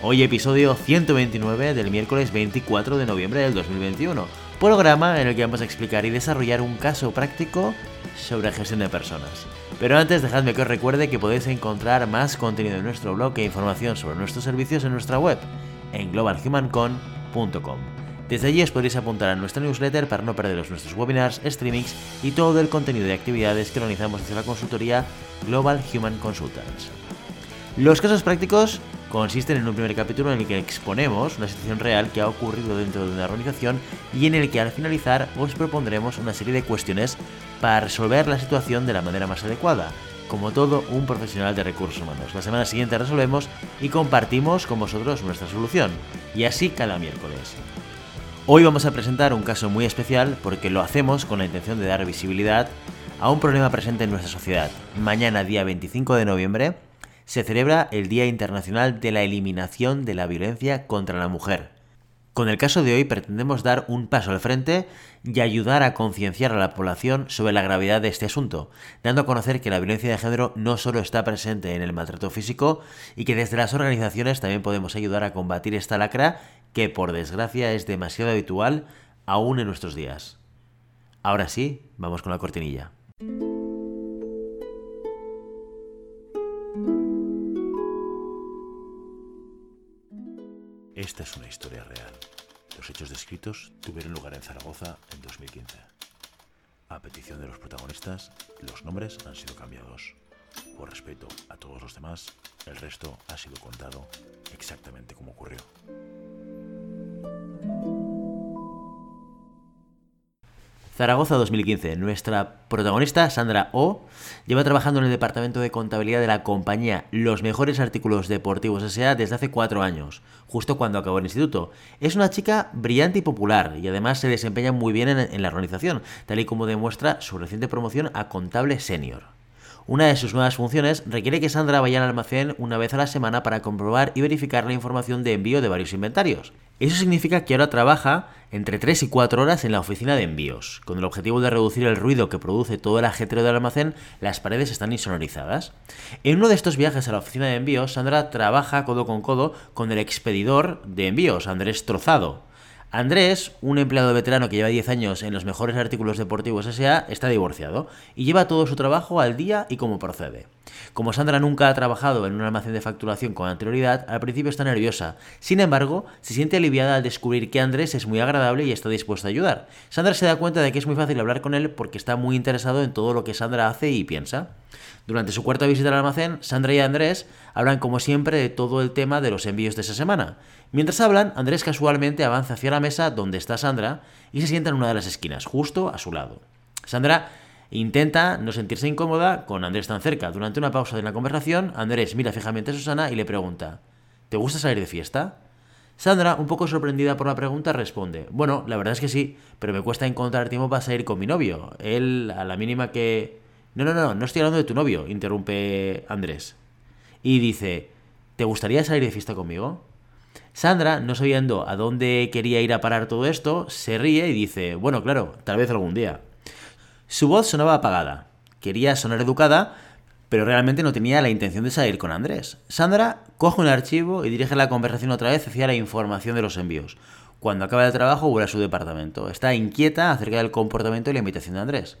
Hoy episodio 129 del miércoles 24 de noviembre del 2021, programa en el que vamos a explicar y desarrollar un caso práctico sobre gestión de personas. Pero antes dejadme que os recuerde que podéis encontrar más contenido en nuestro blog e información sobre nuestros servicios en nuestra web, en globalhumancon.com. Desde allí os podréis apuntar a nuestra newsletter para no perderos nuestros webinars, streamings y todo el contenido de actividades que organizamos desde la consultoría Global Human Consultants. Los casos prácticos consisten en un primer capítulo en el que exponemos una situación real que ha ocurrido dentro de una organización y en el que al finalizar os propondremos una serie de cuestiones para resolver la situación de la manera más adecuada, como todo un profesional de recursos humanos. La semana siguiente resolvemos y compartimos con vosotros nuestra solución, y así cada miércoles. Hoy vamos a presentar un caso muy especial porque lo hacemos con la intención de dar visibilidad a un problema presente en nuestra sociedad. Mañana, día 25 de noviembre, se celebra el Día Internacional de la Eliminación de la Violencia contra la Mujer. Con el caso de hoy pretendemos dar un paso al frente y ayudar a concienciar a la población sobre la gravedad de este asunto, dando a conocer que la violencia de género no solo está presente en el maltrato físico y que desde las organizaciones también podemos ayudar a combatir esta lacra que por desgracia es demasiado habitual aún en nuestros días. Ahora sí, vamos con la cortinilla. Esta es una historia real. Los hechos descritos tuvieron lugar en Zaragoza en 2015. A petición de los protagonistas, los nombres han sido cambiados. Por respeto a todos los demás, el resto ha sido contado exactamente como ocurrió. Zaragoza 2015. Nuestra protagonista, Sandra O, lleva trabajando en el departamento de contabilidad de la compañía Los Mejores Artículos Deportivos S.A. desde hace cuatro años, justo cuando acabó el instituto. Es una chica brillante y popular y además se desempeña muy bien en, en la organización, tal y como demuestra su reciente promoción a contable senior. Una de sus nuevas funciones requiere que Sandra vaya al almacén una vez a la semana para comprobar y verificar la información de envío de varios inventarios. Eso significa que ahora trabaja entre 3 y 4 horas en la oficina de envíos. Con el objetivo de reducir el ruido que produce todo el ajetreo del almacén, las paredes están insonorizadas. En uno de estos viajes a la oficina de envíos, Sandra trabaja codo con codo con el expedidor de envíos, Andrés Trozado. Andrés, un empleado veterano que lleva 10 años en los mejores artículos deportivos SA, está divorciado y lleva todo su trabajo al día y como procede. Como Sandra nunca ha trabajado en un almacén de facturación con anterioridad, al principio está nerviosa. Sin embargo, se siente aliviada al descubrir que Andrés es muy agradable y está dispuesto a ayudar. Sandra se da cuenta de que es muy fácil hablar con él porque está muy interesado en todo lo que Sandra hace y piensa. Durante su cuarta visita al almacén, Sandra y Andrés hablan como siempre de todo el tema de los envíos de esa semana. Mientras hablan, Andrés casualmente avanza hacia la mesa donde está Sandra y se sienta en una de las esquinas, justo a su lado. Sandra intenta no sentirse incómoda con Andrés tan cerca. Durante una pausa de la conversación, Andrés mira fijamente a Susana y le pregunta, ¿te gusta salir de fiesta? Sandra, un poco sorprendida por la pregunta, responde, bueno, la verdad es que sí, pero me cuesta encontrar tiempo para salir con mi novio. Él, a la mínima que... No, no, no, no estoy hablando de tu novio, interrumpe Andrés. Y dice, ¿te gustaría salir de fiesta conmigo? Sandra, no sabiendo a dónde quería ir a parar todo esto, se ríe y dice, bueno, claro, tal vez algún día. Su voz sonaba apagada. Quería sonar educada, pero realmente no tenía la intención de salir con Andrés. Sandra coge un archivo y dirige la conversación otra vez hacia la información de los envíos. Cuando acaba el trabajo, vuelve a su departamento. Está inquieta acerca del comportamiento y la invitación de Andrés.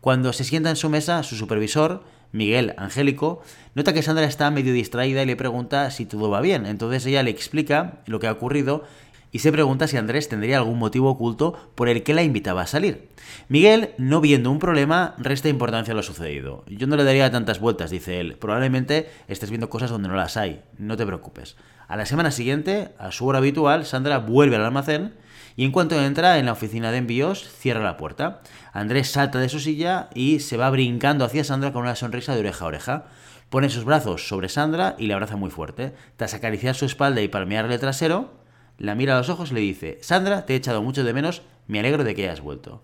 Cuando se sienta en su mesa, su supervisor, Miguel Angélico, nota que Sandra está medio distraída y le pregunta si todo va bien. Entonces ella le explica lo que ha ocurrido y se pregunta si Andrés tendría algún motivo oculto por el que la invitaba a salir. Miguel, no viendo un problema, resta importancia a lo sucedido. Yo no le daría tantas vueltas, dice él. Probablemente estés viendo cosas donde no las hay. No te preocupes. A la semana siguiente, a su hora habitual, Sandra vuelve al almacén y en cuanto entra en la oficina de envíos, cierra la puerta. Andrés salta de su silla y se va brincando hacia Sandra con una sonrisa de oreja a oreja. Pone sus brazos sobre Sandra y le abraza muy fuerte. Tras acariciar su espalda y palmearle el trasero, la mira a los ojos y le dice, Sandra, te he echado mucho de menos, me alegro de que hayas vuelto.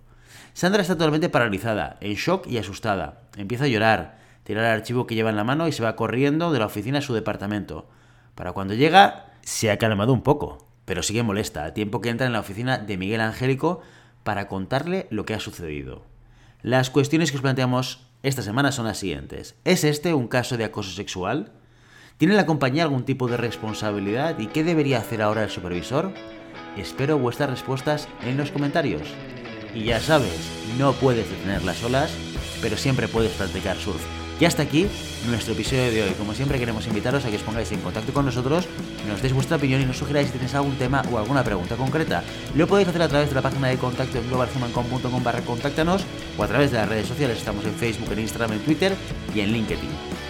Sandra está totalmente paralizada, en shock y asustada. Empieza a llorar, tira el archivo que lleva en la mano y se va corriendo de la oficina a su departamento. Para cuando llega, se ha calmado un poco, pero sigue molesta, a tiempo que entra en la oficina de Miguel Angélico para contarle lo que ha sucedido. Las cuestiones que os planteamos esta semana son las siguientes. ¿Es este un caso de acoso sexual? ¿Tiene la compañía algún tipo de responsabilidad y qué debería hacer ahora el supervisor? Espero vuestras respuestas en los comentarios. Y ya sabes, no puedes detener las olas, pero siempre puedes practicar surf. Y hasta aquí nuestro episodio de hoy. Como siempre queremos invitaros a que os pongáis en contacto con nosotros, nos deis vuestra opinión y nos sugeráis si tenéis algún tema o alguna pregunta concreta. Lo podéis hacer a través de la página de contacto en globalhumancom.com barra contáctanos o a través de las redes sociales. Estamos en Facebook, en Instagram, en Twitter y en LinkedIn.